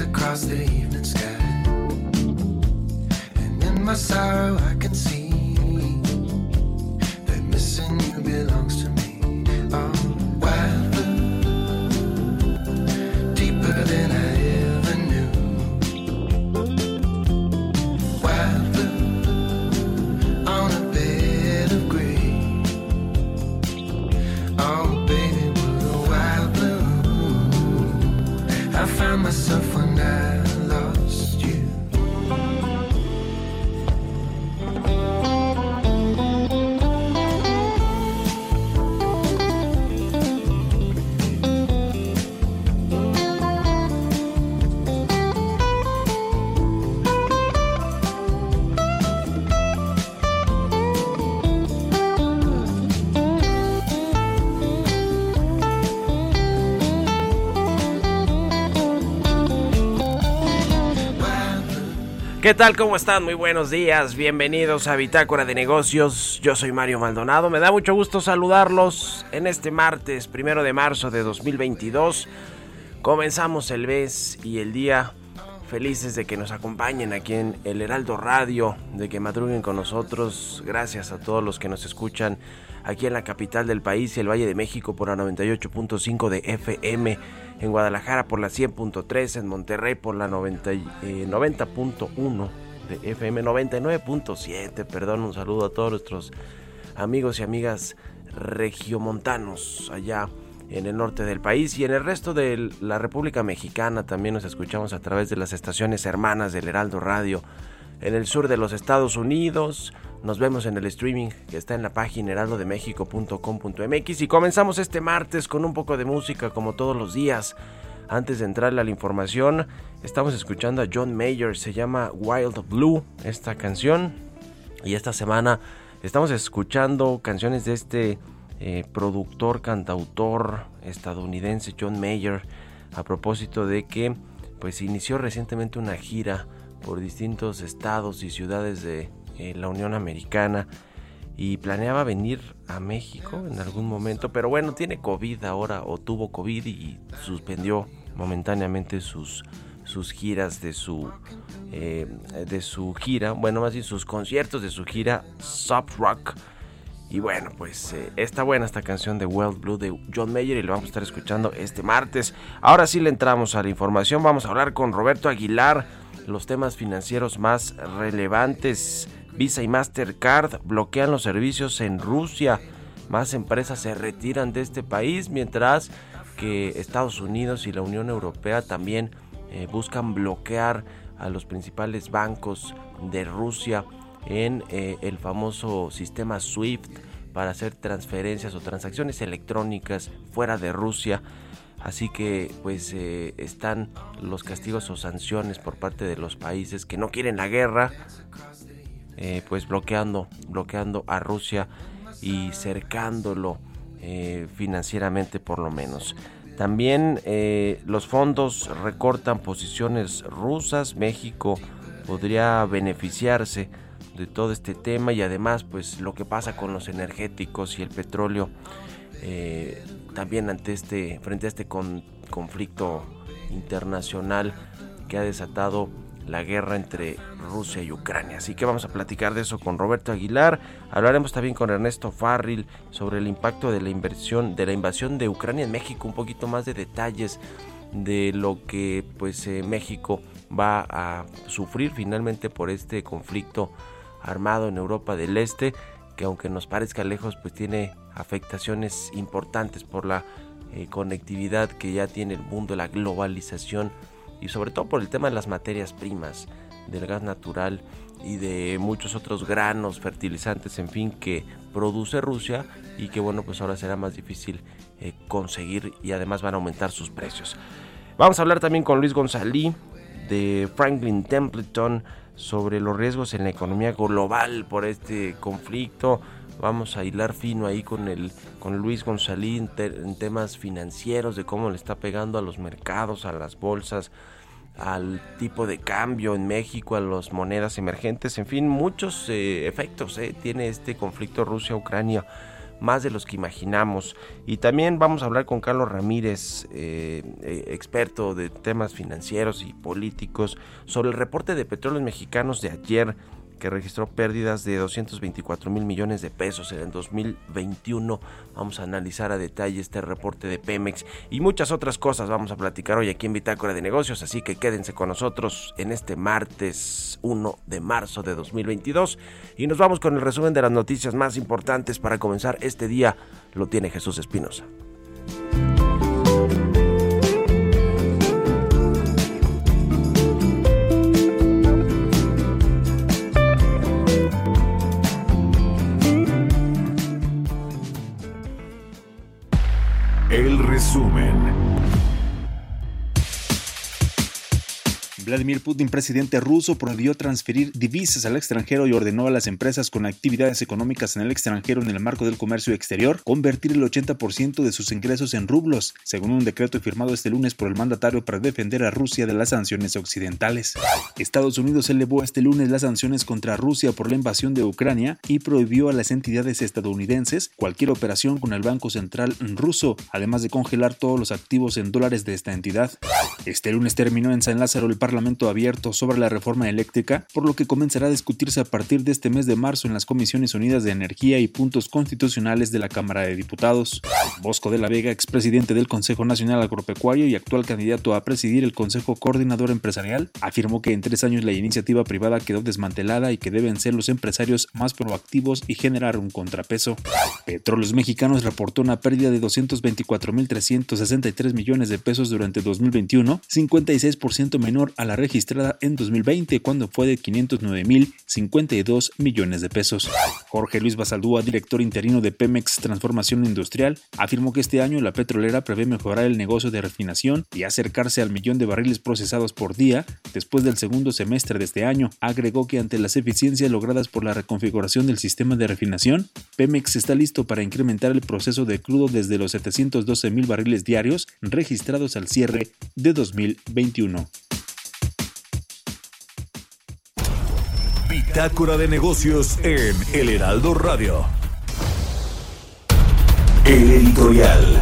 Across the evening sky. And in my sorrow, I can see that missing you belongs to me. myself one now. ¿Qué tal? ¿Cómo están? Muy buenos días. Bienvenidos a Bitácora de Negocios. Yo soy Mario Maldonado. Me da mucho gusto saludarlos en este martes, primero de marzo de 2022. Comenzamos el mes y el día. Felices de que nos acompañen aquí en el Heraldo Radio, de que madruguen con nosotros. Gracias a todos los que nos escuchan aquí en la capital del país y el Valle de México por la 98.5 de FM, en Guadalajara por la 100.3, en Monterrey por la 90 y- eh, 90.1 de FM, 99.7, perdón, un saludo a todos nuestros amigos y amigas regiomontanos allá en el norte del país y en el resto de la República Mexicana. También nos escuchamos a través de las estaciones hermanas del Heraldo Radio en el sur de los Estados Unidos. Nos vemos en el streaming que está en la página heraldodemexico.com.mx y comenzamos este martes con un poco de música como todos los días. Antes de entrarle a la información, estamos escuchando a John Mayer, se llama Wild Blue esta canción y esta semana estamos escuchando canciones de este eh, productor, cantautor estadounidense John Mayer a propósito de que pues inició recientemente una gira por distintos estados y ciudades de eh, la Unión Americana y planeaba venir a México en algún momento, pero bueno, tiene COVID ahora o tuvo COVID y suspendió momentáneamente sus sus giras de su eh, de su gira, bueno más bien sus conciertos de su gira Soft Rock y bueno, pues eh, está buena esta canción de Wild Blue de John Mayer y lo vamos a estar escuchando este martes. Ahora sí le entramos a la información. Vamos a hablar con Roberto Aguilar los temas financieros más relevantes. Visa y Mastercard bloquean los servicios en Rusia. Más empresas se retiran de este país mientras que Estados Unidos y la Unión Europea también eh, buscan bloquear a los principales bancos de Rusia en eh, el famoso sistema SWIFT para hacer transferencias o transacciones electrónicas fuera de Rusia. Así que pues eh, están los castigos o sanciones por parte de los países que no quieren la guerra, eh, pues bloqueando, bloqueando a Rusia y cercándolo eh, financieramente por lo menos. También los fondos recortan posiciones rusas. México podría beneficiarse de todo este tema y además pues lo que pasa con los energéticos y el petróleo también ante este frente a este con- conflicto internacional que ha desatado la guerra entre Rusia y Ucrania. Así que vamos a platicar de eso con Roberto Aguilar. Hablaremos también con Ernesto Farril sobre el impacto de la inversión, de la invasión de Ucrania en México, un poquito más de detalles de lo que pues eh, México va a sufrir finalmente por este conflicto armado en Europa del Este, que aunque nos parezca lejos, pues tiene afectaciones importantes por la eh, conectividad que ya tiene el mundo, la globalización y sobre todo por el tema de las materias primas, del gas natural y de muchos otros granos, fertilizantes, en fin, que produce Rusia y que bueno, pues ahora será más difícil eh, conseguir y además van a aumentar sus precios. Vamos a hablar también con Luis González de Franklin Templeton sobre los riesgos en la economía global por este conflicto. Vamos a hilar fino ahí con el con Luis González en, temas financieros de cómo le está pegando a los mercados, a las bolsas, al tipo de cambio en México, a las monedas emergentes, en fin, muchos eh, efectos eh, tiene este conflicto Rusia-Ucrania más de los que imaginamos. Y también vamos a hablar con Carlos Ramírez, eh, eh, experto de temas financieros y políticos, sobre el reporte de petróleos mexicanos de ayer que registró pérdidas de 224 mil millones de pesos en el 2021. Vamos a analizar a detalle este reporte de Pemex y muchas otras cosas vamos a platicar hoy aquí en Bitácora de Negocios, así que quédense con nosotros en este martes 1 de marzo de 2022 y nos vamos con el resumen de las noticias más importantes para comenzar este día. Lo tiene Jesús Espinosa. Vladimir Putin, presidente ruso, prohibió transferir divisas al extranjero y ordenó a las empresas con actividades económicas en el extranjero en el marco del comercio exterior convertir el 80% de sus ingresos en rublos, según un decreto firmado este lunes por el mandatario para defender a Rusia de las sanciones occidentales. Estados Unidos elevó este lunes las sanciones contra Rusia por la invasión de Ucrania y prohibió a las entidades estadounidenses cualquier operación con el Banco Central ruso, además de congelar todos los activos en dólares de esta entidad. Este lunes terminó en San Lázaro el Parlamento abierto sobre la reforma eléctrica, por lo que comenzará a discutirse a partir de este mes de marzo en las Comisiones Unidas de Energía y Puntos Constitucionales de la Cámara de Diputados. Bosco de la Vega, expresidente del Consejo Nacional Agropecuario y actual candidato a presidir el Consejo Coordinador Empresarial, afirmó que en tres años la iniciativa privada quedó desmantelada y que deben ser los empresarios más proactivos y generar un contrapeso. Petróleos Mexicanos reportó una pérdida de 224.363 millones de pesos durante 2021, 56% menor a la registrada en 2020 cuando fue de 509.052 millones de pesos. Jorge Luis Basaldúa, director interino de Pemex Transformación Industrial, afirmó que este año la petrolera prevé mejorar el negocio de refinación y acercarse al millón de barriles procesados por día después del segundo semestre de este año. Agregó que ante las eficiencias logradas por la reconfiguración del sistema de refinación, Pemex está listo para incrementar el proceso de crudo desde los 712 mil barriles diarios registrados al cierre de 2021. Bitácora de negocios en El Heraldo Radio. El editorial.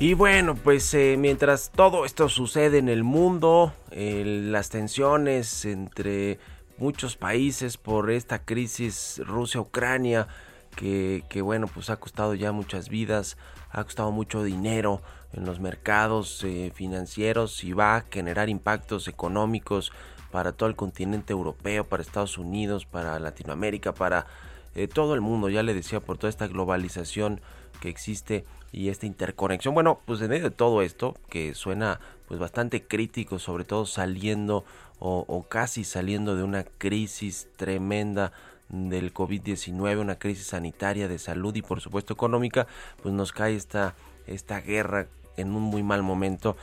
Y bueno, pues eh, mientras todo esto sucede en el mundo, las tensiones entre muchos países por esta crisis Rusia-Ucrania, que, bueno, pues ha costado ya muchas vidas, ha costado mucho dinero en los mercados eh, financieros y va a generar impactos económicos para todo el continente europeo, para Estados Unidos, para Latinoamérica, para eh, todo el mundo, ya le decía, por toda esta globalización que existe y esta interconexión. Bueno, pues en medio de todo esto, que suena pues bastante crítico, sobre todo saliendo o, o casi saliendo de una crisis tremenda del COVID-19, una crisis sanitaria de salud y por supuesto económica, pues nos cae esta, esta guerra en un muy mal momento.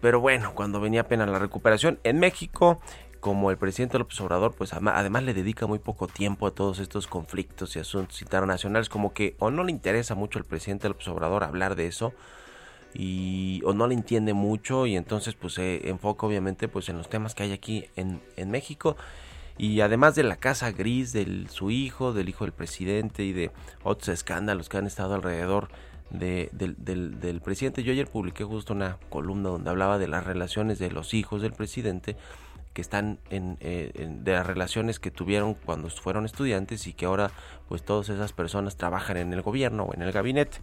Pero bueno, cuando venía apenas la recuperación en México, como el presidente López Obrador, pues además le dedica muy poco tiempo a todos estos conflictos y asuntos internacionales, como que o no le interesa mucho al presidente López Obrador hablar de eso, y o no le entiende mucho y entonces pues se enfoca obviamente pues en los temas que hay aquí en, en México Y además de la casa gris de su hijo, del hijo del presidente y de otros escándalos que han estado alrededor de, del, del, del, presidente. Yo ayer publiqué justo una columna donde hablaba de las relaciones de los hijos del presidente que están en, eh, en, de las relaciones que tuvieron cuando fueron estudiantes y que ahora pues todas esas personas trabajan en el gobierno o en el gabinete.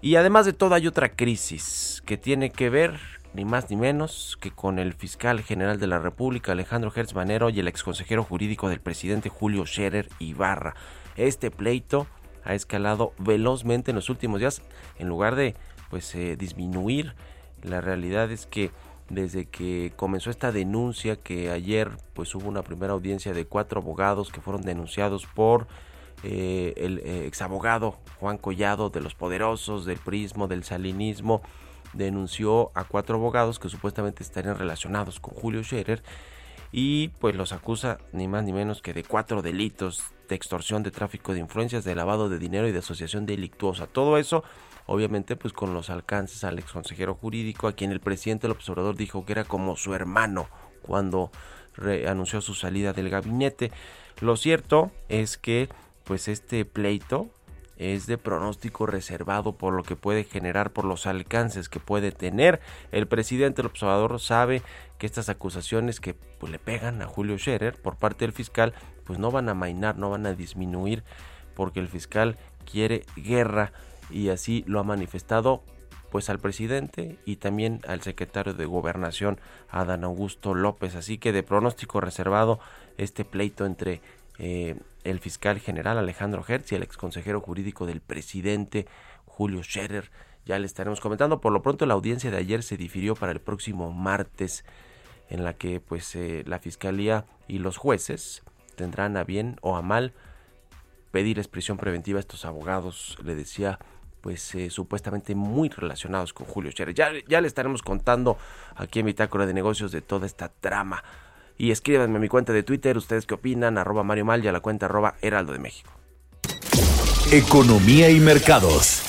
Y además de todo hay otra crisis que tiene que ver ni más ni menos que con el fiscal general de la República Alejandro Hertz Manero y el exconsejero jurídico del presidente Julio Scherer Ibarra. Este pleito ha escalado velozmente en los últimos días en lugar de pues eh, disminuir la realidad es que desde que comenzó esta denuncia que ayer pues hubo una primera audiencia de cuatro abogados que fueron denunciados por eh, el eh, exabogado Juan Collado de los poderosos del prismo del salinismo denunció a cuatro abogados que supuestamente estarían relacionados con Julio Scherer y pues los acusa ni más ni menos que de cuatro delitos de extorsión, de tráfico de influencias, de lavado de dinero y de asociación delictuosa. Todo eso, obviamente, pues con los alcances al ex consejero jurídico, a quien el presidente del observador dijo que era como su hermano cuando anunció su salida del gabinete. Lo cierto es que, pues este pleito es de pronóstico reservado por lo que puede generar, por los alcances que puede tener. El presidente del observador sabe que estas acusaciones que pues, le pegan a Julio Scherer por parte del fiscal, pues no van a mainar, no van a disminuir, porque el fiscal quiere guerra y así lo ha manifestado pues al presidente y también al secretario de gobernación Adán Augusto López así que de pronóstico reservado este pleito entre eh, el fiscal general Alejandro Hertz y el ex consejero jurídico del presidente Julio Scherer. Ya le estaremos comentando. Por lo pronto la audiencia de ayer se difirió para el próximo martes, en la que pues eh, la fiscalía y los jueces tendrán a bien o a mal pedir prisión preventiva a estos abogados. Le decía pues eh, supuestamente muy relacionados con Julio Scherer. Ya, ya le estaremos contando aquí en Bitácora de Negocios de toda esta trama y escríbanme a mi cuenta de Twitter, ustedes qué opinan, arroba Mario Mal y a la cuenta arroba Heraldo de México. Economía y mercados.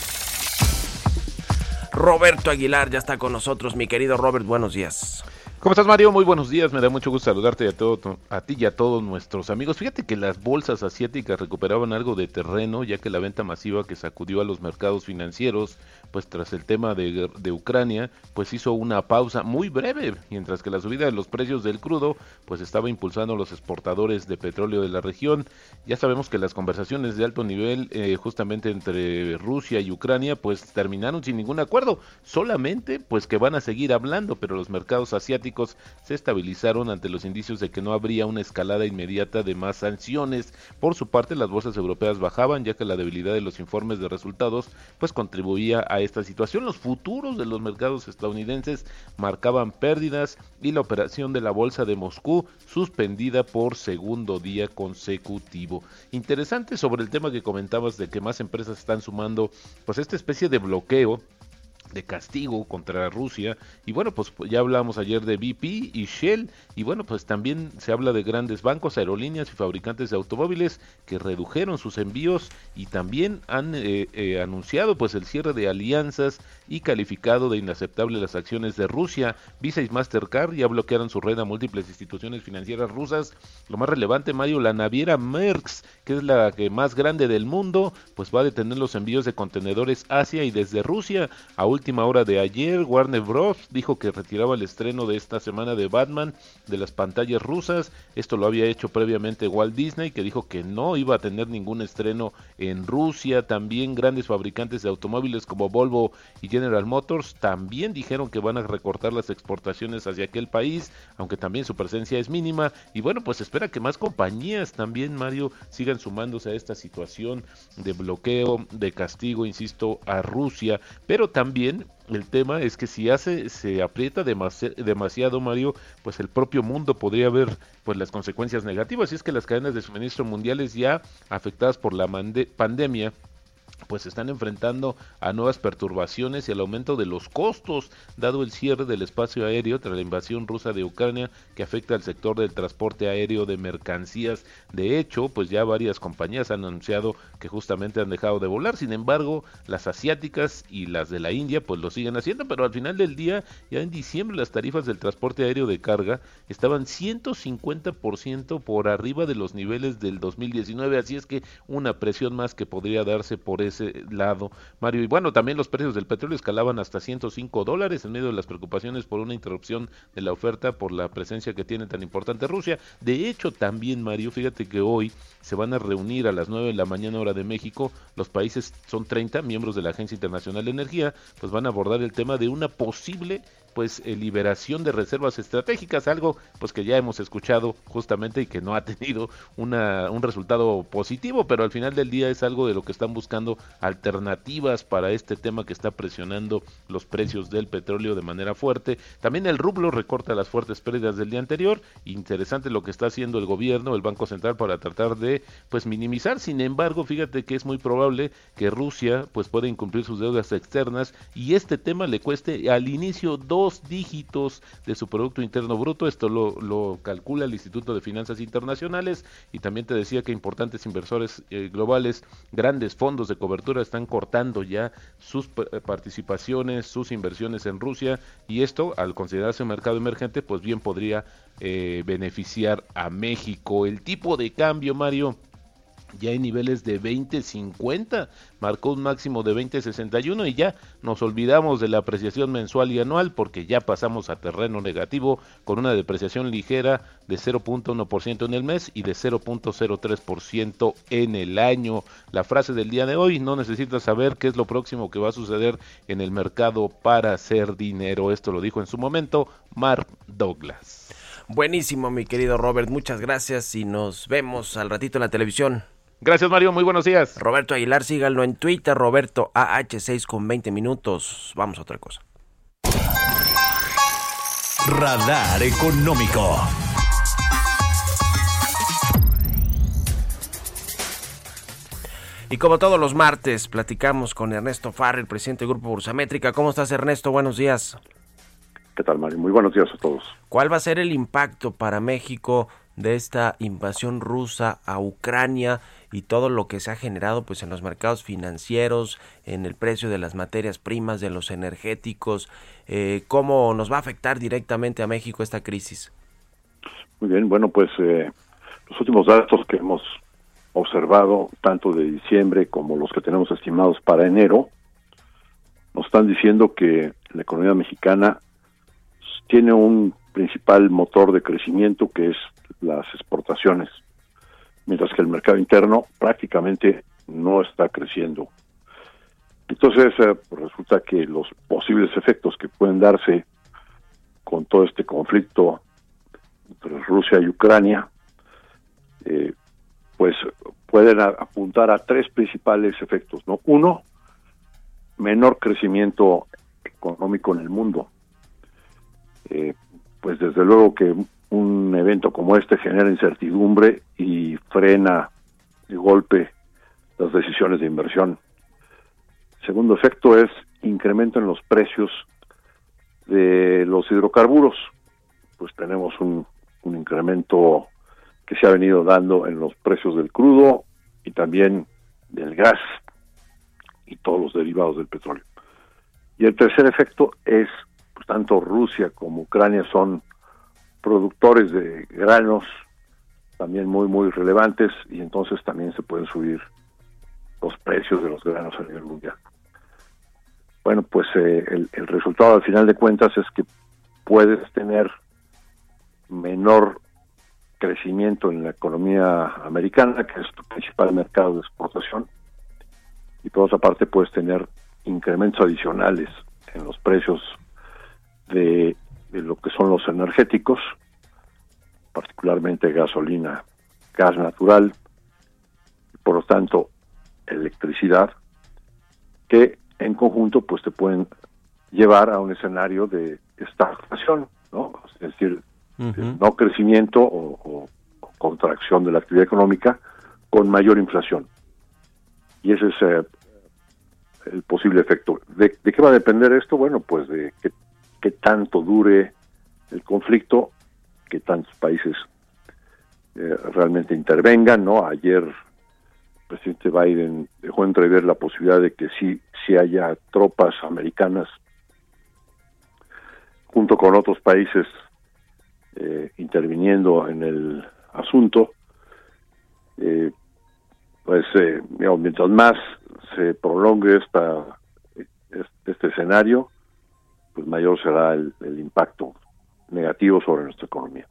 Roberto Aguilar ya está con nosotros, mi querido Robert, buenos días. ¿Cómo estás, Mario? Muy buenos días. Me da mucho gusto saludarte a, todo, a ti y a todos nuestros amigos. Fíjate que las bolsas asiáticas recuperaban algo de terreno, ya que la venta masiva que sacudió a los mercados financieros, pues tras el tema de, de Ucrania, pues hizo una pausa muy breve, mientras que la subida de los precios del crudo, pues estaba impulsando a los exportadores de petróleo de la región. Ya sabemos que las conversaciones de alto nivel, eh, justamente entre Rusia y Ucrania, pues terminaron sin ningún acuerdo. Solamente, pues que van a seguir hablando, pero los mercados asiáticos se estabilizaron ante los indicios de que no habría una escalada inmediata de más sanciones. Por su parte, las bolsas europeas bajaban ya que la debilidad de los informes de resultados pues contribuía a esta situación. Los futuros de los mercados estadounidenses marcaban pérdidas y la operación de la bolsa de Moscú suspendida por segundo día consecutivo. Interesante sobre el tema que comentabas de que más empresas están sumando pues esta especie de bloqueo de castigo contra Rusia y bueno pues ya hablamos ayer de BP y Shell y bueno pues también se habla de grandes bancos, aerolíneas y fabricantes de automóviles que redujeron sus envíos y también han eh, eh, anunciado pues el cierre de alianzas y calificado de inaceptable las acciones de Rusia. Visa y Mastercard ya bloquearon su red a múltiples instituciones financieras rusas. Lo más relevante, Mario, la naviera Merckx, que es la que más grande del mundo, pues va a detener los envíos de contenedores hacia y desde Rusia a última hora de ayer, Warner Bros. dijo que retiraba el estreno de esta semana de Batman de las pantallas rusas. Esto lo había hecho previamente Walt Disney, que dijo que no iba a tener ningún estreno en Rusia. También grandes fabricantes de automóviles como Volvo y General Motors también dijeron que van a recortar las exportaciones hacia aquel país, aunque también su presencia es mínima. Y bueno, pues espera que más compañías también, Mario, sigan sumándose a esta situación de bloqueo, de castigo, insisto, a Rusia, pero también el tema es que si hace se aprieta demasiado Mario, pues el propio mundo podría ver pues las consecuencias negativas. Y es que las cadenas de suministro mundiales ya afectadas por la pandemia pues se están enfrentando a nuevas perturbaciones y al aumento de los costos, dado el cierre del espacio aéreo tras la invasión rusa de Ucrania que afecta al sector del transporte aéreo de mercancías. De hecho, pues ya varias compañías han anunciado que justamente han dejado de volar. Sin embargo, las asiáticas y las de la India pues lo siguen haciendo, pero al final del día, ya en diciembre las tarifas del transporte aéreo de carga estaban 150% por arriba de los niveles del 2019, así es que una presión más que podría darse por ese lado, Mario. Y bueno, también los precios del petróleo escalaban hasta 105 dólares en medio de las preocupaciones por una interrupción de la oferta por la presencia que tiene tan importante Rusia. De hecho, también, Mario, fíjate que hoy se van a reunir a las 9 de la mañana hora de México. Los países son 30 miembros de la Agencia Internacional de Energía, pues van a abordar el tema de una posible pues eh, liberación de reservas estratégicas, algo pues que ya hemos escuchado justamente y que no ha tenido una, un resultado positivo, pero al final del día es algo de lo que están buscando alternativas para este tema que está presionando los precios del petróleo de manera fuerte. También el rublo recorta las fuertes pérdidas del día anterior. Interesante lo que está haciendo el gobierno, el Banco Central para tratar de pues minimizar. Sin embargo, fíjate que es muy probable que Rusia pues pueda incumplir sus deudas externas y este tema le cueste al inicio dígitos de su Producto Interno Bruto. Esto lo, lo calcula el Instituto de Finanzas Internacionales y también te decía que importantes inversores eh, globales, grandes fondos de cobertura están cortando ya sus eh, participaciones, sus inversiones en Rusia y esto al considerarse un mercado emergente pues bien podría eh, beneficiar a México. El tipo de cambio, Mario, ya hay niveles de 20.50, marcó un máximo de 20.61 y ya nos olvidamos de la apreciación mensual y anual porque ya pasamos a terreno negativo con una depreciación ligera de 0.1% en el mes y de 0.03% en el año. La frase del día de hoy, no necesitas saber qué es lo próximo que va a suceder en el mercado para hacer dinero. Esto lo dijo en su momento Mark Douglas. Buenísimo, mi querido Robert. Muchas gracias y nos vemos al ratito en la televisión. Gracias, Mario. Muy buenos días. Roberto Aguilar, síganlo en Twitter, Roberto AH6 con 20 minutos. Vamos a otra cosa. Radar Económico. Y como todos los martes, platicamos con Ernesto Farrell, presidente del Grupo Bursamétrica. ¿Cómo estás, Ernesto? Buenos días. ¿Qué tal, Mario? Muy buenos días a todos. ¿Cuál va a ser el impacto para México de esta invasión rusa a Ucrania y todo lo que se ha generado pues en los mercados financieros, en el precio de las materias primas, de los energéticos? Eh, ¿Cómo nos va a afectar directamente a México esta crisis? Muy bien, bueno, pues eh, los últimos datos que hemos observado, tanto de diciembre como los que tenemos estimados para enero, nos están diciendo que la economía mexicana tiene un principal motor de crecimiento que es las exportaciones, mientras que el mercado interno prácticamente no está creciendo. Entonces, eh, pues resulta que los posibles efectos que pueden darse con todo este conflicto entre Rusia y Ucrania, eh, pues pueden apuntar a tres principales efectos, ¿no? Uno, menor crecimiento económico en el mundo. Eh, pues desde luego que un evento como este genera incertidumbre y frena de golpe las decisiones de inversión. Segundo efecto es incremento en los precios de los hidrocarburos. Pues tenemos un, incremento que se ha venido dando en los precios del crudo y también del gas y todos los derivados del petróleo. Y el tercer efecto es, pues, tanto Rusia como Ucrania son productores de granos también muy, muy relevantes y entonces también se pueden subir los precios de los granos a nivel mundial. Bueno, pues eh, el, el resultado al final de cuentas es que puedes tener menor crecimiento en la economía americana, que es tu principal mercado de exportación, y por otra parte puedes tener incrementos adicionales en los precios de, de lo que son los energéticos, particularmente gasolina, gas natural, y por lo tanto electricidad, que en conjunto pues te pueden llevar a un escenario de estagnación, ¿no? Es decir, Ujú. no crecimiento o, o- o contracción de la actividad económica con mayor inflación. Y ese es eh, el posible efecto. ¿De, de qué va a depender esto? Bueno, pues de qué, qué tanto dure el conflicto, que tantos países eh, realmente intervengan, ¿no? Ayer el presidente Biden dejó entrever la posibilidad de que sí, sí haya tropas americanas junto con otros países eh, interviniendo en el asunto. Eh, pues mientras más se prolongue esta, este escenario, pues mayor será el, el impacto negativo sobre nuestra economía.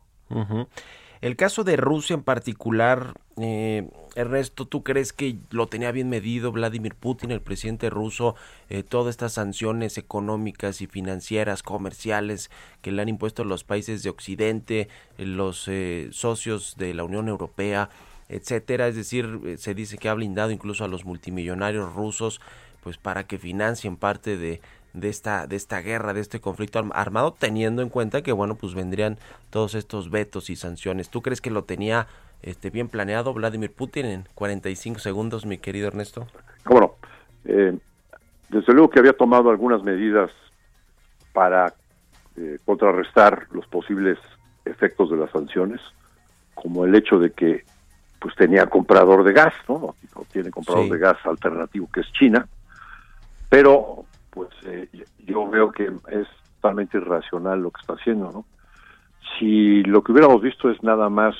El caso de Rusia en particular, eh, Ernesto, ¿tú crees que lo tenía bien medido Vladimir Putin, el presidente ruso, eh, todas estas sanciones económicas y financieras, comerciales que le han impuesto los países de Occidente, eh, los eh, socios de la Unión Europea, etcétera? Es decir, eh, se dice que ha blindado incluso a los multimillonarios rusos, pues para que financien parte de de esta de esta guerra, de este conflicto arm- armado, teniendo en cuenta que bueno, pues vendrían todos estos vetos y sanciones. ¿Tú crees que lo tenía este bien planeado Vladimir Putin en 45 segundos, mi querido Ernesto? ¿Cómo no? Eh, desde luego que había tomado algunas medidas para eh, contrarrestar los posibles efectos de las sanciones, como el hecho de que pues tenía comprador de gas, ¿no? Tiene comprador Sí. de gas alternativo que es China, pero pues eh, yo veo que es totalmente irracional lo que está haciendo, ¿no? Si lo que hubiéramos visto es nada más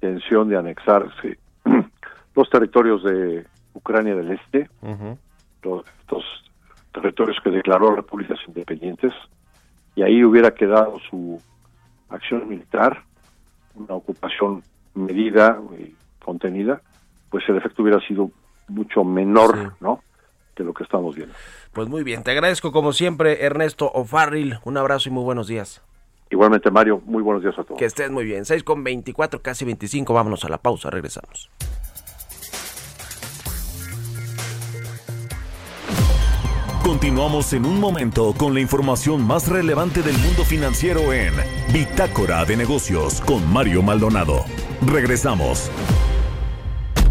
tensión de anexarse los territorios de Ucrania del Este, Ujú. los- estos territorios que declaró repúblicas independientes, y ahí hubiera quedado su acción militar, una ocupación medida y contenida, pues el efecto hubiera sido mucho menor, Sí. ¿no? Que lo que estamos viendo. Pues muy bien, te agradezco como siempre, Ernesto O'Farrill. Un abrazo y muy buenos días. Igualmente, Mario, muy buenos días a todos. Que estés muy bien. 6 con 24, casi 25. Vámonos a la pausa, regresamos. Continuamos en un momento con la información más relevante del mundo financiero en Bitácora de Negocios con Mario Maldonado. Regresamos.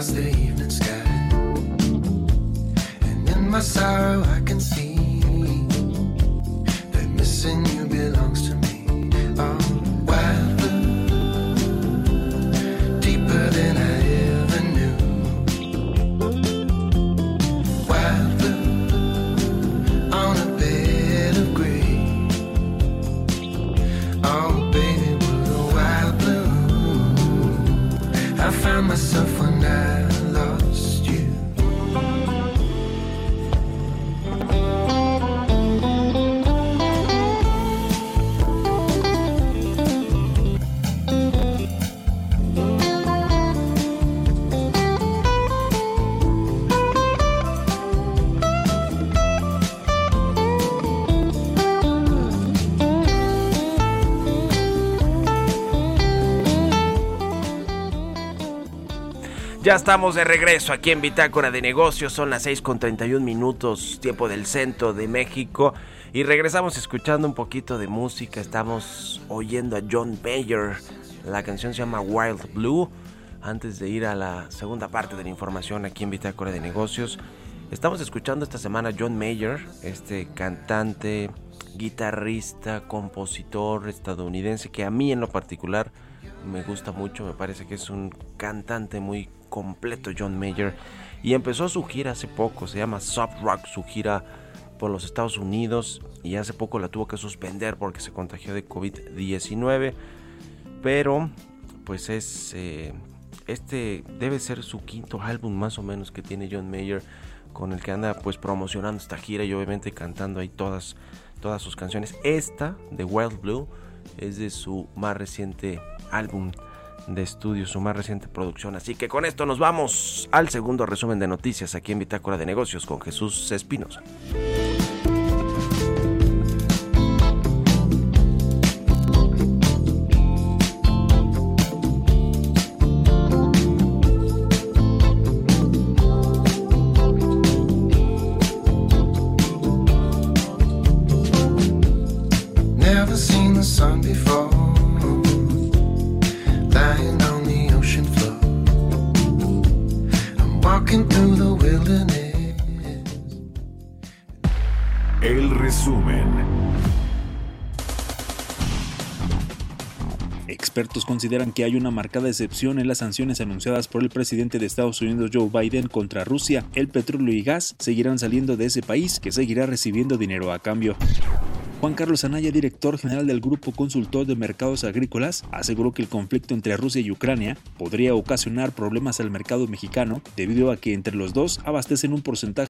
Across the evening sky. And in my sorrow, I can see Ya estamos de regreso aquí en Bitácora de Negocios. Son las 6 con 31 minutos, tiempo del centro de México. Y regresamos escuchando un poquito de música. Estamos oyendo a John Mayer. La canción se llama Wild Blue. Antes de ir a la segunda parte de la información aquí en Bitácora de Negocios, estamos escuchando esta semana a John Mayer, este cantante, guitarrista, compositor estadounidense que a mí en lo particular me gusta mucho, me parece que es un cantante muy completo John Mayer. Y empezó su gira hace poco, se llama Soft Rock, su gira por los Estados Unidos. Y hace poco la tuvo que suspender porque se contagió de COVID-19, pero pues es eh, este debe ser su quinto álbum más o menos que tiene John Mayer con el que anda pues promocionando esta gira y obviamente cantando ahí todas, todas sus canciones. Esta de Wild Blue es de su más reciente álbum de estudio, su más reciente producción. Así que con esto nos vamos al segundo resumen de noticias aquí en Bitácora de Negocios con Jesús Espinosa. Consideran que hay una marcada excepción en las sanciones anunciadas por el presidente de Estados Unidos Joe Biden contra Rusia. El petróleo y gas seguirán saliendo de ese país que seguirá recibiendo dinero a cambio. Juan Carlos Anaya, director general del Grupo Consultor de Mercados Agrícolas, aseguró que el conflicto entre Rusia y Ucrania podría ocasionar problemas al mercado mexicano debido a que entre los dos abastecen un porcentaje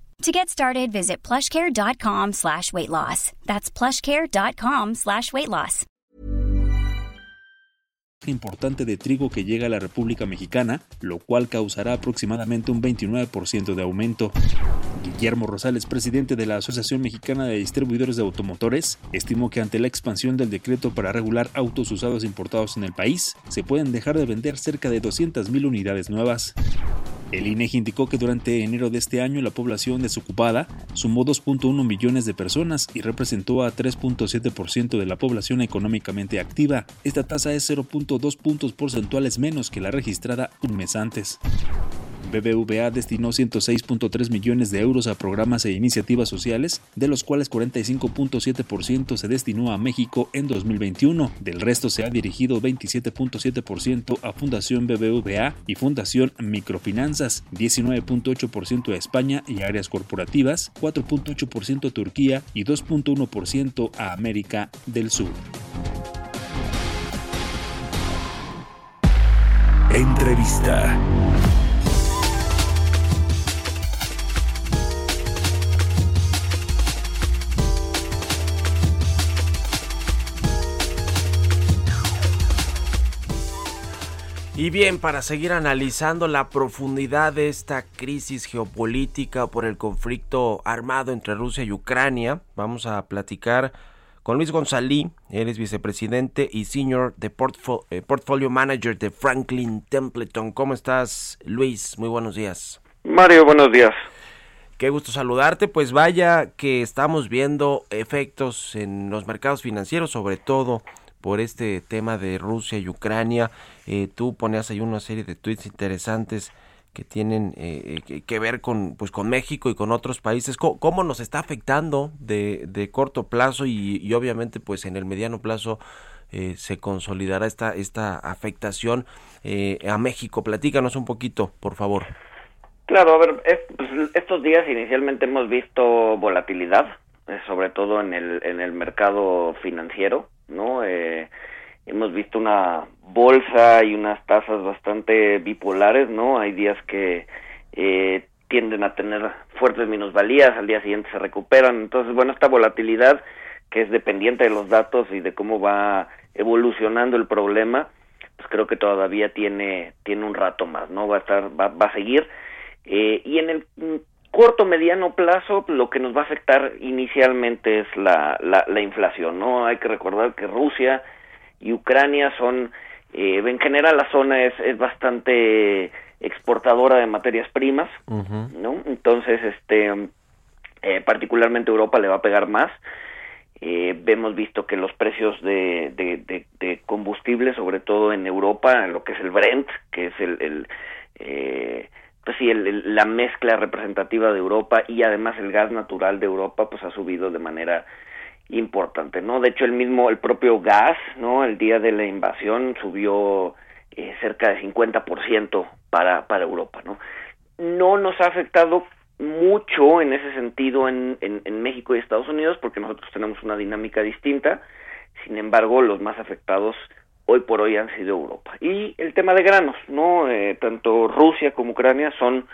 To get started, visit plushcare.com slash weight loss. That's plushcare.com slash weight loss. importante de trigo que llega a la República Mexicana, lo cual causará aproximadamente un 29% de aumento. Guillermo Rosales, presidente de la Asociación Mexicana de Distribuidores de Automotores, estimó que ante la expansión del decreto para regular autos usados importados en el país, se pueden dejar de vender cerca de 200.000 unidades nuevas. El INEGI indicó que durante enero de este año la población desocupada sumó 2.1 millones de personas y representó a 3.7% de la población económicamente activa. Esta tasa es 0.2 puntos porcentuales menos que la registrada un mes antes. BBVA destinó 106.3 millones de euros a programas e iniciativas sociales, de los cuales 45.7% se destinó a México en 2021. Del resto se ha dirigido 27.7% a Fundación BBVA y Fundación Microfinanzas, 19.8% a España y áreas corporativas, 4.8% a Turquía y 2.1% a América del Sur. Entrevista. Y bien, para seguir analizando la profundidad de esta crisis geopolítica por el conflicto armado entre Rusia y Ucrania, vamos a platicar con Luis González, él es vicepresidente y senior de portfo eh, portfolio manager de Franklin Templeton. ¿Cómo estás, Luis? Muy buenos días. Mario, buenos días. Qué gusto saludarte. Pues vaya que estamos viendo efectos en los mercados financieros, sobre todo por este tema de Rusia y Ucrania. Eh, tú ponías ahí una serie de tweets interesantes que tienen eh, que, que, ver con pues con México y con otros países. ¿Cómo, nos está afectando de, de corto plazo y, y, obviamente pues en el mediano plazo eh, se consolidará esta esta afectación eh, a México platícanos un poquito por favor. Claro a ver es, pues, estos días inicialmente hemos visto volatilidad eh, sobre todo en el en el mercado financiero no eh, hemos visto una bolsa y unas tasas bastante bipolares, ¿no? Hay días que eh, tienden a tener fuertes minusvalías, al día siguiente se recuperan, entonces, bueno, esta volatilidad que es dependiente de los datos y de cómo va evolucionando el problema, pues creo que todavía tiene tiene un rato más, ¿no? Va a estar va, va a seguir eh, y en el corto mediano plazo lo que nos va a afectar inicialmente es la, la, la inflación, ¿no? Hay que recordar que Rusia y Ucrania son, eh, en general la zona es, es bastante exportadora de materias primas, uh -huh. ¿no? Entonces, este, eh, particularmente Europa le va a pegar más. Eh, hemos visto que los precios de, de, de, de, combustible, sobre todo en Europa, lo que es el Brent, que es el, el pues sí, la mezcla representativa de Europa y además el gas natural de Europa pues ha subido de manera importante, ¿no? De hecho, el mismo, el propio gas, ¿no? El día de la invasión subió eh, cerca de 50% para, para Europa, ¿no? No nos ha afectado mucho en ese sentido en, en, en México y Estados Unidos porque nosotros tenemos una dinámica distinta, sin embargo, los más afectados hoy por hoy han sido Europa. Y el tema de granos, ¿no? Eh, tanto Rusia como Ucrania son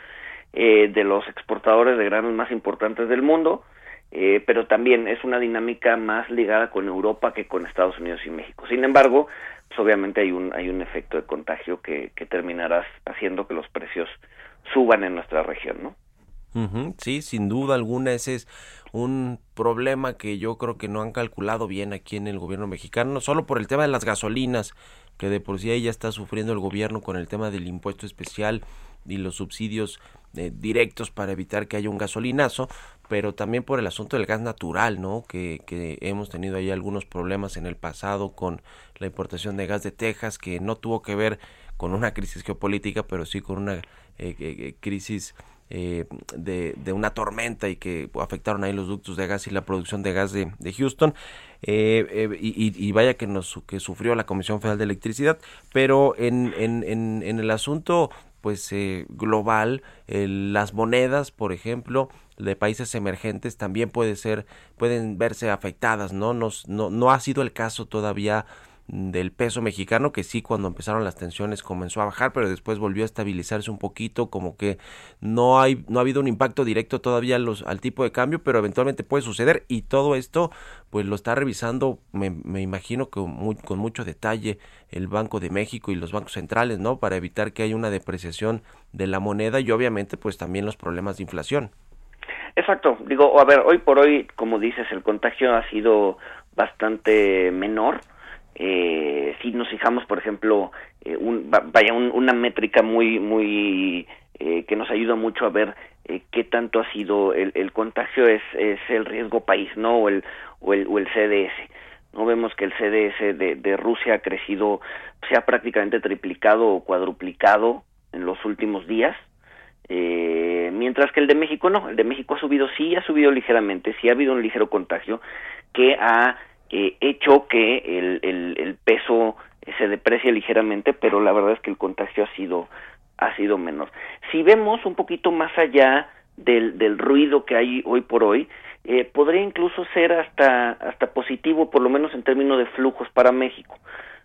eh, de los exportadores de granos más importantes del mundo, eh, pero también es una dinámica más ligada con Europa que con Estados Unidos y México. Sin embargo, pues obviamente hay un, hay un efecto de contagio que, que terminará haciendo que los precios suban en nuestra región, ¿no? Sí, sin duda alguna ese es un problema que yo creo que no han calculado bien aquí en el gobierno mexicano, no solo por el tema de las gasolinas, que de por sí ahí ya está sufriendo el gobierno con el tema del impuesto especial y los subsidios eh, directos para evitar que haya un gasolinazo, pero también por el asunto del gas natural, ¿no? Que, que hemos tenido ahí algunos problemas en el pasado con la importación de gas de Texas, que no tuvo que ver con una crisis geopolítica, pero sí con una eh, eh, crisis eh, de, de, una tormenta y que afectaron ahí los ductos de gas y la producción de gas de, de Houston. Eh, eh, y, vaya que nos que sufrió la Comisión Federal de Electricidad. Pero en, en, en, en el asunto pues global las monedas por ejemplo de países emergentes también puede ser pueden verse afectadas no Nos, no no ha sido el caso todavía del peso mexicano que sí cuando empezaron las tensiones comenzó a bajar pero después volvió a estabilizarse un poquito como que no hay no ha habido un impacto directo todavía los, al tipo de cambio pero eventualmente puede suceder y todo esto pues lo está revisando me, me imagino que con mucho detalle el Banco de México y los bancos centrales no para evitar que haya una depreciación de la moneda y obviamente pues también los problemas de inflación. Exacto, digo, a ver, hoy por hoy, como dices, el contagio ha sido bastante menor, eh, si nos fijamos, por ejemplo, eh, un, vaya una métrica muy muy eh, que nos ayuda mucho a ver eh, qué tanto ha sido el, el contagio es, es el riesgo país, no o el o el, o el CDS. No vemos que el CDS de, de Rusia ha crecido, se ha prácticamente triplicado o cuadruplicado en los últimos días. Eh, mientras que el de México no, el de México ha subido, sí ha subido ligeramente, sí ha habido un ligero contagio que ha eh, hecho que el, el, peso se deprecie ligeramente, pero la verdad es que el contagio ha sido ha sido menor. Si vemos un poquito más allá del, del ruido que hay hoy por hoy, eh, podría incluso ser hasta hasta positivo, por lo menos en términos de flujos para México.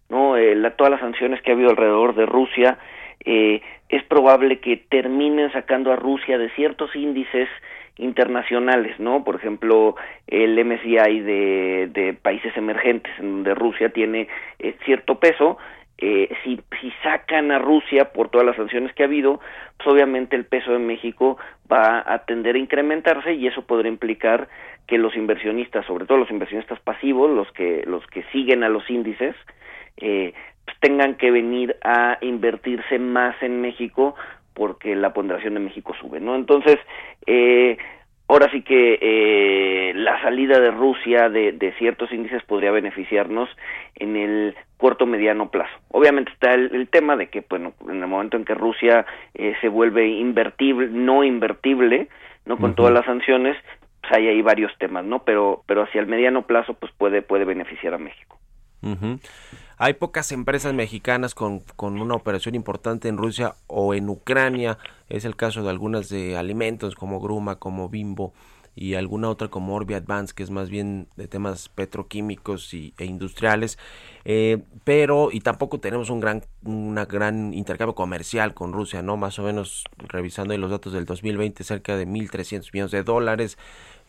No, eh, todas las sanciones que ha habido alrededor de Rusia eh, es probable que terminen sacando a Rusia de ciertos índices internacionales, ¿no? Por ejemplo, el MSCI de, países emergentes, en donde Rusia tiene eh, cierto peso, eh, si, si sacan a Rusia por todas las sanciones que ha habido, pues obviamente el peso de México va a tender a incrementarse y eso podría implicar que los inversionistas, sobre todo los inversionistas pasivos, los que los que siguen a los índices, eh, pues tengan que venir a invertirse más en México porque la ponderación de México sube, ¿no? Entonces, eh, ahora sí que eh, la salida de Rusia de, de, ciertos índices podría beneficiarnos en el corto mediano plazo. Obviamente está el, el tema de que, bueno, en el momento en que Rusia eh, se vuelve invertible, no invertible, no con uh -huh. todas las sanciones, pues hay ahí varios temas, ¿no? Pero, pero hacia el mediano plazo, pues puede, puede beneficiar a México. Uh -huh. Hay pocas empresas mexicanas con, con, una operación importante en Rusia o en Ucrania. Es el caso de algunas de alimentos como Gruma, como Bimbo y alguna otra como Orbi Advance, que es más bien de temas petroquímicos y, e industriales. Eh, pero, y tampoco tenemos un gran, una gran intercambio comercial con Rusia, ¿no? Más o menos, revisando los datos del 2020, cerca de 1.300 millones de dólares.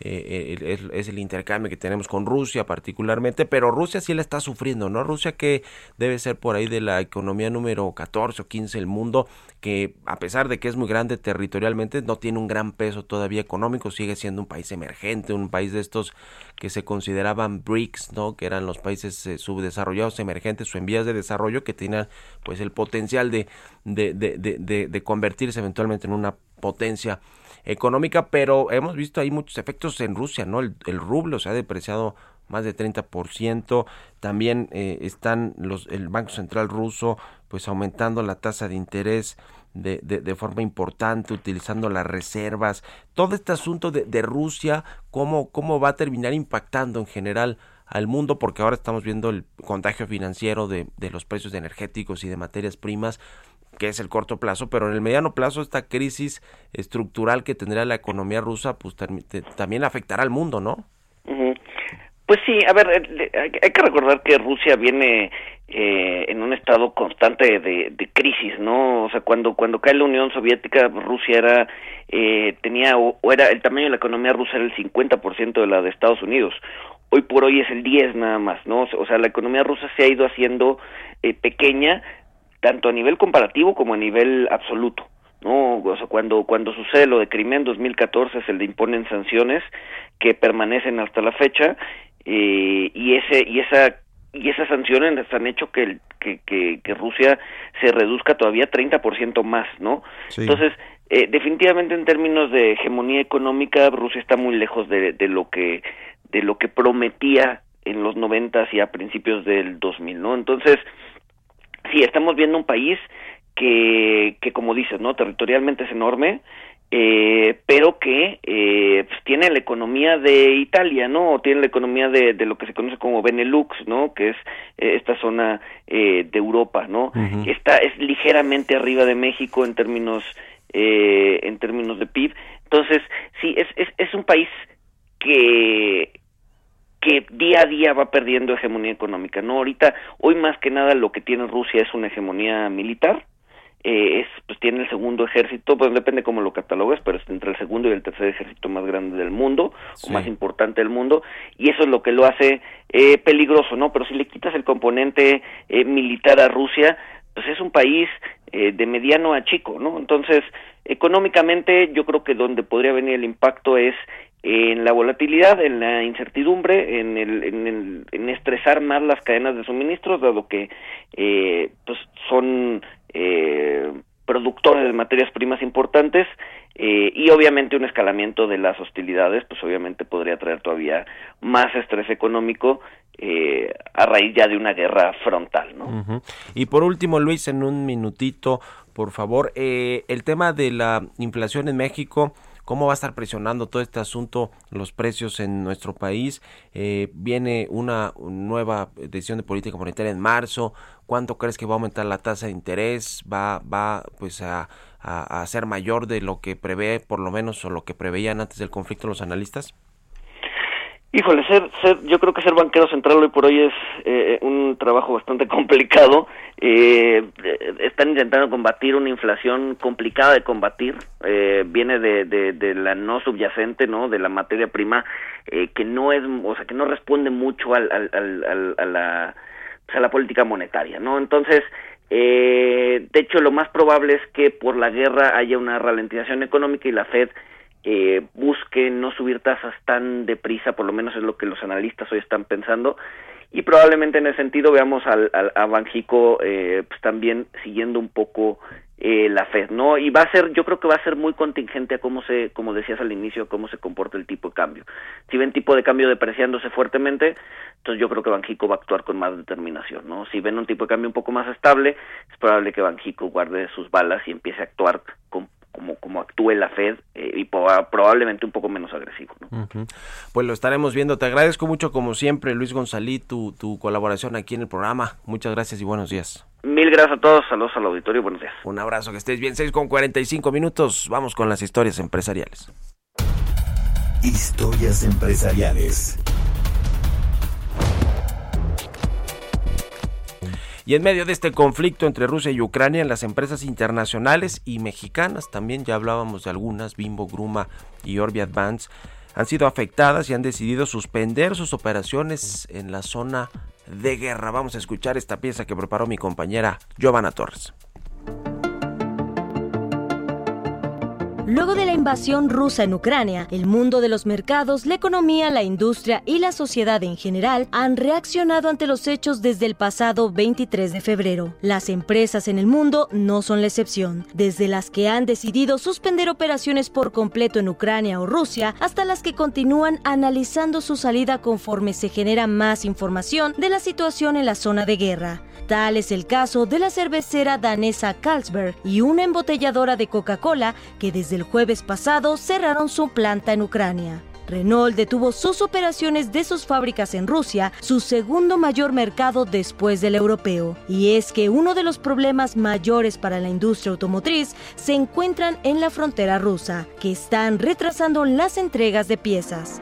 Eh, es, el intercambio que tenemos con Rusia particularmente, pero Rusia sí la está sufriendo, ¿no? Rusia que debe ser por ahí de la economía número 14 o 15 del mundo, que a pesar de que es muy grande territorialmente, no tiene un gran peso todavía económico, sigue siendo un país emergente, un país de estos que se consideraban BRICS, ¿no? Que eran los países eh, subdesarrollados, emergentes o en vías de desarrollo que tenían pues el potencial de, de, de, de convertirse eventualmente en una potencia económica, pero hemos visto ahí muchos efectos en Rusia, ¿no? El, el rublo se ha depreciado más de 30%, también eh, están los el Banco Central ruso pues aumentando la tasa de interés de, de, forma importante, utilizando las reservas. Todo este asunto de, de Rusia, ¿cómo, ¿cómo va a terminar impactando en general al mundo? Porque ahora estamos viendo el contagio financiero de, de los precios energéticos y de materias primas que es el corto plazo, pero en el mediano plazo esta crisis estructural que tendrá la economía rusa pues también afectará al mundo, ¿no? Pues sí, a ver, hay que recordar que Rusia viene eh, en un estado constante de, de, crisis, ¿no? O sea, cuando cuando cae la Unión Soviética, Rusia era eh, tenía o, era el tamaño de la economía rusa era el 50% de la de Estados Unidos. Hoy por hoy es el 10 nada más, ¿no? O sea, la economía rusa se ha ido haciendo eh, pequeña tanto a nivel comparativo como a nivel absoluto. ¿no? O sea, cuando, cuando sucede lo de Crimea en 2014 se le imponen sanciones que permanecen hasta la fecha eh, y ese y esa y esas sanciones han hecho que, que, que, que Rusia se reduzca todavía 30% más, ¿no? Entonces, eh, definitivamente en términos de hegemonía económica, Rusia está muy lejos de, de lo que de lo que prometía en los 90 y a principios del 2000, ¿no? Entonces, sí, estamos viendo un país que, que como dices, ¿no? Territorialmente es enorme, eh, pero que eh, pues tiene la economía de Italia, ¿no? O tiene la economía de, de lo que se conoce como Benelux, ¿no? Que es eh, esta zona eh, de Europa, ¿no? Está es ligeramente arriba de México en términos eh, en términos de PIB. Entonces, sí, es, es, es un país que que día a día va perdiendo hegemonía económica, ¿no? Ahorita, hoy más que nada lo que tiene Rusia es una hegemonía militar, eh, es, pues tiene el segundo ejército, pues depende cómo lo catalogues, pero es entre el segundo y el tercer ejército más grande del mundo, o más importante del mundo, y eso es lo que lo hace eh, peligroso, ¿no? Pero si le quitas el componente eh, militar a Rusia, pues es un país eh, de mediano a chico, ¿no? Entonces, económicamente yo creo que donde podría venir el impacto es en la volatilidad, en la incertidumbre, en, el, en, en estresar más las cadenas de suministros, dado que eh, pues son eh, productores de materias primas importantes eh, y obviamente un escalamiento de las hostilidades, pues obviamente podría traer todavía más estrés económico eh, a raíz ya de una guerra frontal, ¿no? Y por último, Luis, en un minutito, por favor, eh, el tema de la inflación en México cómo va a estar presionando todo este asunto los precios en nuestro país. Eh, viene una nueva decisión de política monetaria en marzo. ¿Cuánto crees que va a aumentar la tasa de interés? ¿Va, va pues a, a, ser mayor de lo que prevé, por lo menos, o lo que preveían antes del conflicto los analistas? Híjole, ser, ser, yo creo que ser banquero central hoy por hoy es eh, un trabajo bastante complicado. Eh, están intentando combatir una inflación complicada de combatir. Eh, viene de, de, la no subyacente, ¿no? De la materia prima eh, que no es, o sea, que no responde mucho al, al, al, a la, a la política monetaria, ¿no? Entonces, eh, de hecho, lo más probable es que por la guerra haya una ralentización económica y la Fed eh, busque no subir tasas tan deprisa, por lo menos es lo que los analistas hoy están pensando, y probablemente en ese sentido veamos al, al a Banjico eh, pues también siguiendo un poco eh, la Fed, ¿no? Y va a ser, yo creo que va a ser muy contingente a cómo se, como decías al inicio, cómo se comporta el tipo de cambio. Si ven tipo de cambio depreciándose fuertemente, entonces yo creo que Banjico va a actuar con más determinación, ¿no? Si ven un tipo de cambio un poco más estable, es probable que Banjico guarde sus balas y empiece a actuar con como, como actúe la Fed eh, y probablemente un poco menos agresivo. ¿no? Pues lo estaremos viendo. Te agradezco mucho, como siempre, Luis González, tu, tu colaboración aquí en el programa. Muchas gracias y buenos días. Mil gracias a todos, saludos al auditorio, buenos días. Un abrazo, que estés bien, 6 con 45 minutos, vamos con las historias empresariales. Historias empresariales. Y en medio de este conflicto entre Rusia y Ucrania, las empresas internacionales y mexicanas, también ya hablábamos de algunas, Bimbo, Gruma y Orbi Advance, han sido afectadas y han decidido suspender sus operaciones en la zona de guerra. Vamos a escuchar esta pieza que preparó mi compañera Giovanna Torres. Luego de la invasión rusa en Ucrania, el mundo de los mercados, la economía, la industria y la sociedad en general han reaccionado ante los hechos desde el pasado 23 de febrero. Las empresas en el mundo no son la excepción, desde las que han decidido suspender operaciones por completo en Ucrania o Rusia hasta las que continúan analizando su salida conforme se genera más información de la situación en la zona de guerra. Tal es el caso de la cervecera danesa Carlsberg y una embotelladora de Coca-Cola que desde el jueves pasado cerraron su planta en Ucrania. Renault detuvo sus operaciones de sus fábricas en Rusia, su segundo mayor mercado después del europeo. Y es que uno de los problemas mayores para la industria automotriz se encuentran en la frontera rusa, que están retrasando las entregas de piezas.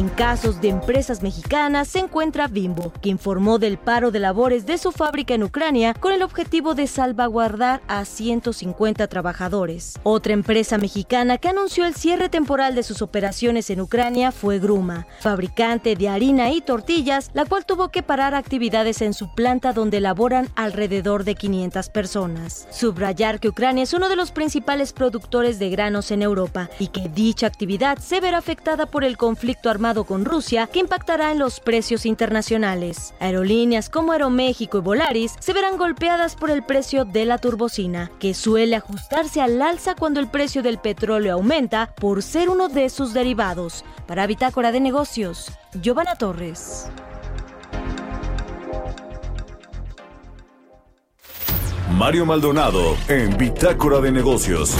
En casos de empresas mexicanas se encuentra Bimbo, que informó del paro de labores de su fábrica en Ucrania con el objetivo de salvaguardar a 150 trabajadores. Otra empresa mexicana que anunció el cierre temporal de sus operaciones en Ucrania fue Gruma, fabricante de harina y tortillas, la cual tuvo que parar actividades en su planta donde laboran alrededor de 500 personas. Subrayar que Ucrania es uno de los principales productores de granos en Europa y que dicha actividad se verá afectada por el conflicto armado con Rusia que impactará en los precios internacionales. Aerolíneas como Aeroméxico y Volaris se verán golpeadas por el precio de la turbocina, que suele ajustarse al alza cuando el precio del petróleo aumenta por ser uno de sus derivados. Para Bitácora de Negocios, Giovanna Torres. Mario Maldonado en Bitácora de Negocios.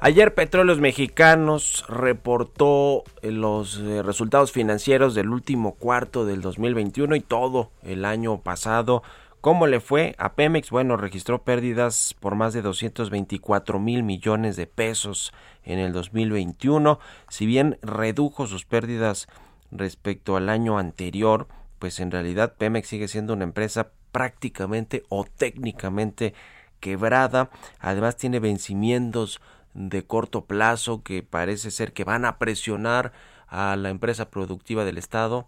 Ayer Petróleos Mexicanos reportó eh, los eh, resultados financieros del último cuarto del 2021 y todo el año pasado. ¿Cómo le fue a Pemex? Bueno, registró pérdidas por más de 224 mil millones de pesos en el 2021. Si bien redujo sus pérdidas respecto al año anterior, pues en realidad Pemex sigue siendo una empresa prácticamente o técnicamente quebrada. Además tiene vencimientos de corto plazo que parece ser que van a presionar a la empresa productiva del Estado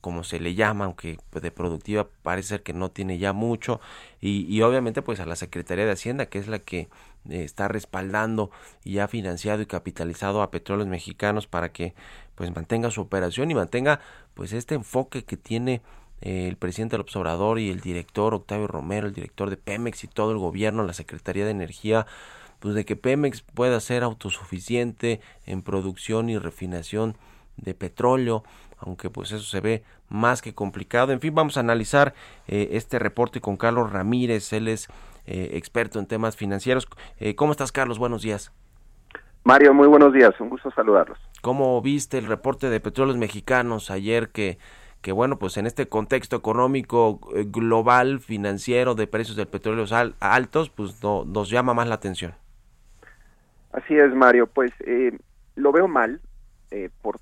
como se le llama, aunque pues, de productiva parece ser que no tiene ya mucho, y, obviamente pues a la Secretaría de Hacienda, que es la que eh, está respaldando y ha financiado y capitalizado a petróleos mexicanos para que pues mantenga su operación y mantenga pues este enfoque que tiene eh, el presidente del observador y el director Octavio Romero, el director de Pemex y todo el gobierno, la Secretaría de Energía, pues de que Pemex pueda ser autosuficiente en producción y refinación de petróleo, aunque pues eso se ve más que complicado. En fin, vamos a analizar eh, este reporte con Carlos Ramírez, él es eh, experto en temas financieros. Eh, ¿Cómo estás, Carlos? Buenos días. Mario, muy buenos días, un gusto saludarlos. ¿Cómo viste el reporte de petróleos mexicanos ayer que que bueno, pues en este contexto económico global, financiero, de precios del petróleo altos, pues no, nos llama más la atención. Así es, Mario. Pues eh, lo veo mal eh, por,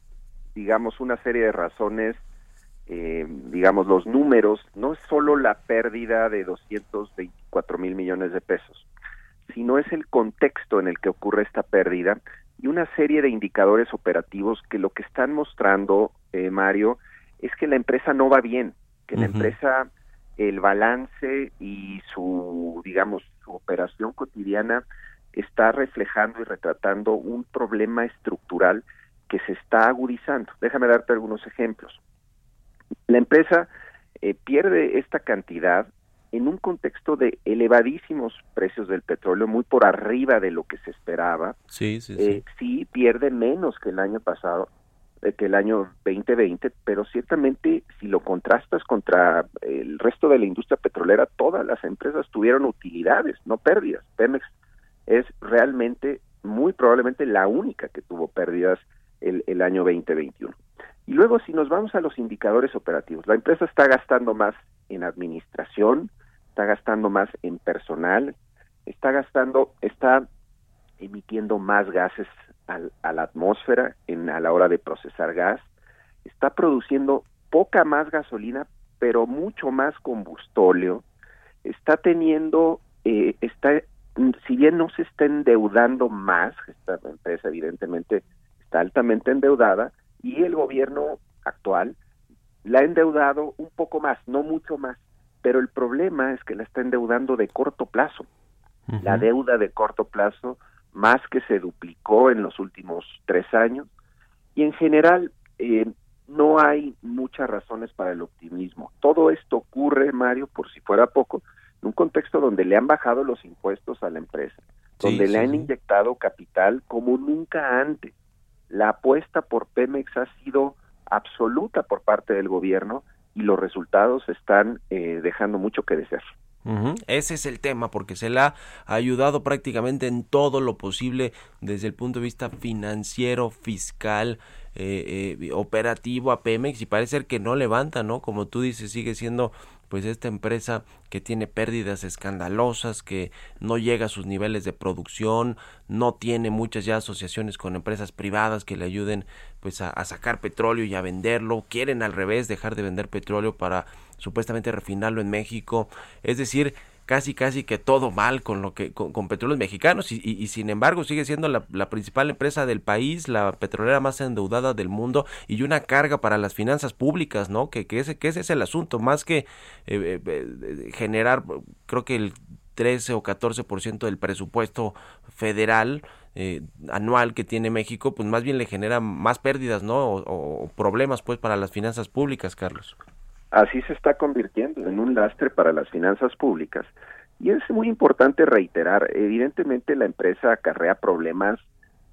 digamos, una serie de razones. Eh, digamos, los números, no es solo la pérdida de 224 mil millones de pesos, sino es el contexto en el que ocurre esta pérdida y una serie de indicadores operativos que lo que están mostrando, Mario, es que la empresa no va bien, que la empresa, el balance y su, digamos, su operación cotidiana está reflejando y retratando un problema estructural que se está agudizando. Déjame darte algunos ejemplos. La empresa eh, pierde esta cantidad en un contexto de elevadísimos precios del petróleo, muy por arriba de lo que se esperaba. Sí, sí, sí. sí pierde menos que el año pasado, eh, que el año 2020, pero ciertamente si lo contrastas contra el resto de la industria petrolera, todas las empresas tuvieron utilidades, no pérdidas. Pemex es realmente muy probablemente la única que tuvo pérdidas el, el año 2021. Y luego si nos vamos a los indicadores operativos, la empresa está gastando más en administración, está gastando más en personal, está gastando, está emitiendo más gases al, a la atmósfera en, a la hora de procesar gas, está produciendo poca más gasolina, pero mucho más combustóleo, está teniendo, eh, está si bien no se está endeudando más, esta empresa evidentemente está altamente endeudada, y el gobierno actual la ha endeudado un poco más, no mucho más, pero el problema es que la está endeudando de corto plazo. La deuda de corto plazo más que se duplicó en los últimos tres años y en general eh, no hay muchas razones para el optimismo. Todo esto ocurre, Mario, por si fuera poco, un contexto donde le han bajado los impuestos a la empresa, donde le han inyectado capital como nunca antes. La apuesta por Pemex ha sido absoluta por parte del gobierno y los resultados están eh, dejando mucho que desear. Ese es el tema, porque se le ha ayudado prácticamente en todo lo posible desde el punto de vista financiero, fiscal, eh, eh, operativo a Pemex y parece ser que no levanta, ¿no? Como tú dices, sigue siendo pues esta empresa que tiene pérdidas escandalosas, que no llega a sus niveles de producción, no tiene muchas ya asociaciones con empresas privadas que le ayuden pues a, a sacar petróleo y a venderlo, quieren al revés dejar de vender petróleo para supuestamente refinarlo en México, es decir, casi casi que todo mal con lo que con, petróleos mexicanos y, sin embargo sigue siendo la, principal empresa del país, la petrolera más endeudada del mundo y una carga para las finanzas públicas, ¿no? Que, que, ese, que ese es el asunto, más que eh, eh, eh generar, creo que el 13 o 14% del presupuesto federal anual que tiene México, pues más bien le genera más pérdidas, ¿no? O problemas pues para las finanzas públicas, Carlos así se está convirtiendo en un lastre para las finanzas públicas. Y es muy importante reiterar, evidentemente la empresa acarrea problemas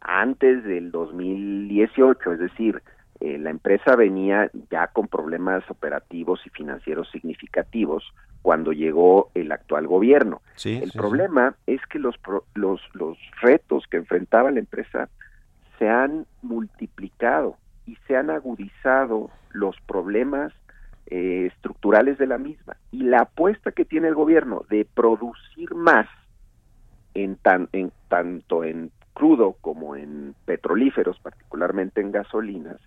antes del 2018, es decir, eh, la empresa venía ya con problemas operativos y financieros significativos cuando llegó el actual gobierno. el problema es que los, los, los retos que enfrentaba la empresa se han multiplicado y se han agudizado los problemas eh, estructurales de la misma. Y la apuesta que tiene el gobierno de producir más en, tan, en tanto en crudo como en petrolíferos, particularmente en gasolinas,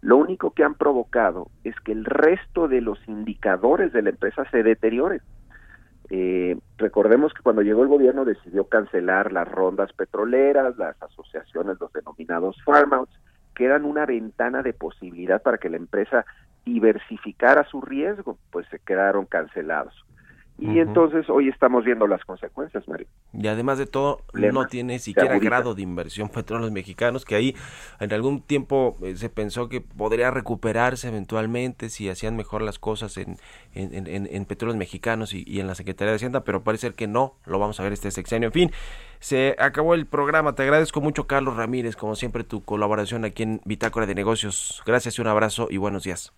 lo único que han provocado es que el resto de los indicadores de la empresa se deterioren. Eh, recordemos que cuando llegó el gobierno decidió cancelar las rondas petroleras, las asociaciones, los denominados farmouts, que eran una ventana de posibilidad para que la empresa diversificar a su riesgo, pues se quedaron cancelados. Y entonces hoy estamos viendo las consecuencias, Mario. Y además de todo, no tiene siquiera grado de inversión petróleos mexicanos, que ahí en algún tiempo eh, se pensó que podría recuperarse eventualmente si hacían mejor las cosas en, en, en, petróleos mexicanos y, y, en la Secretaría de Hacienda, pero parece ser que no, lo vamos a ver este sexenio. En fin, se acabó el programa. Te agradezco mucho, Carlos Ramírez, como siempre, tu colaboración aquí en Bitácora de Negocios. Gracias y un abrazo y buenos días.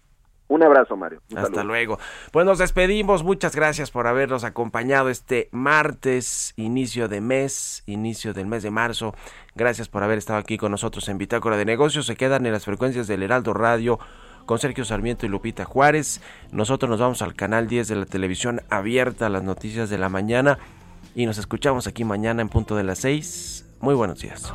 Un abrazo, Mario. Hasta luego. Pues nos despedimos. Muchas gracias por habernos acompañado este martes, inicio de mes, inicio del mes de marzo. Gracias por haber estado aquí con nosotros en Bitácora de Negocios. Se quedan en las frecuencias del Heraldo Radio con Sergio Sarmiento y Lupita Juárez. Nosotros nos vamos al canal 10 de la televisión abierta a las noticias de la mañana y nos escuchamos aquí mañana en punto de las 6. Muy buenos días.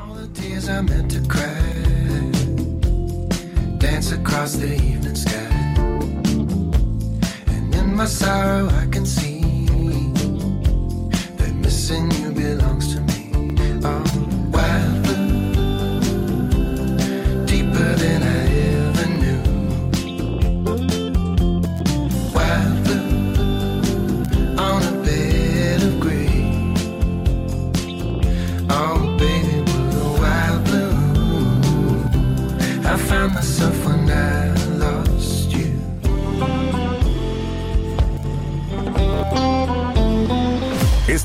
My sorrow, I can see that missing you belongs to me.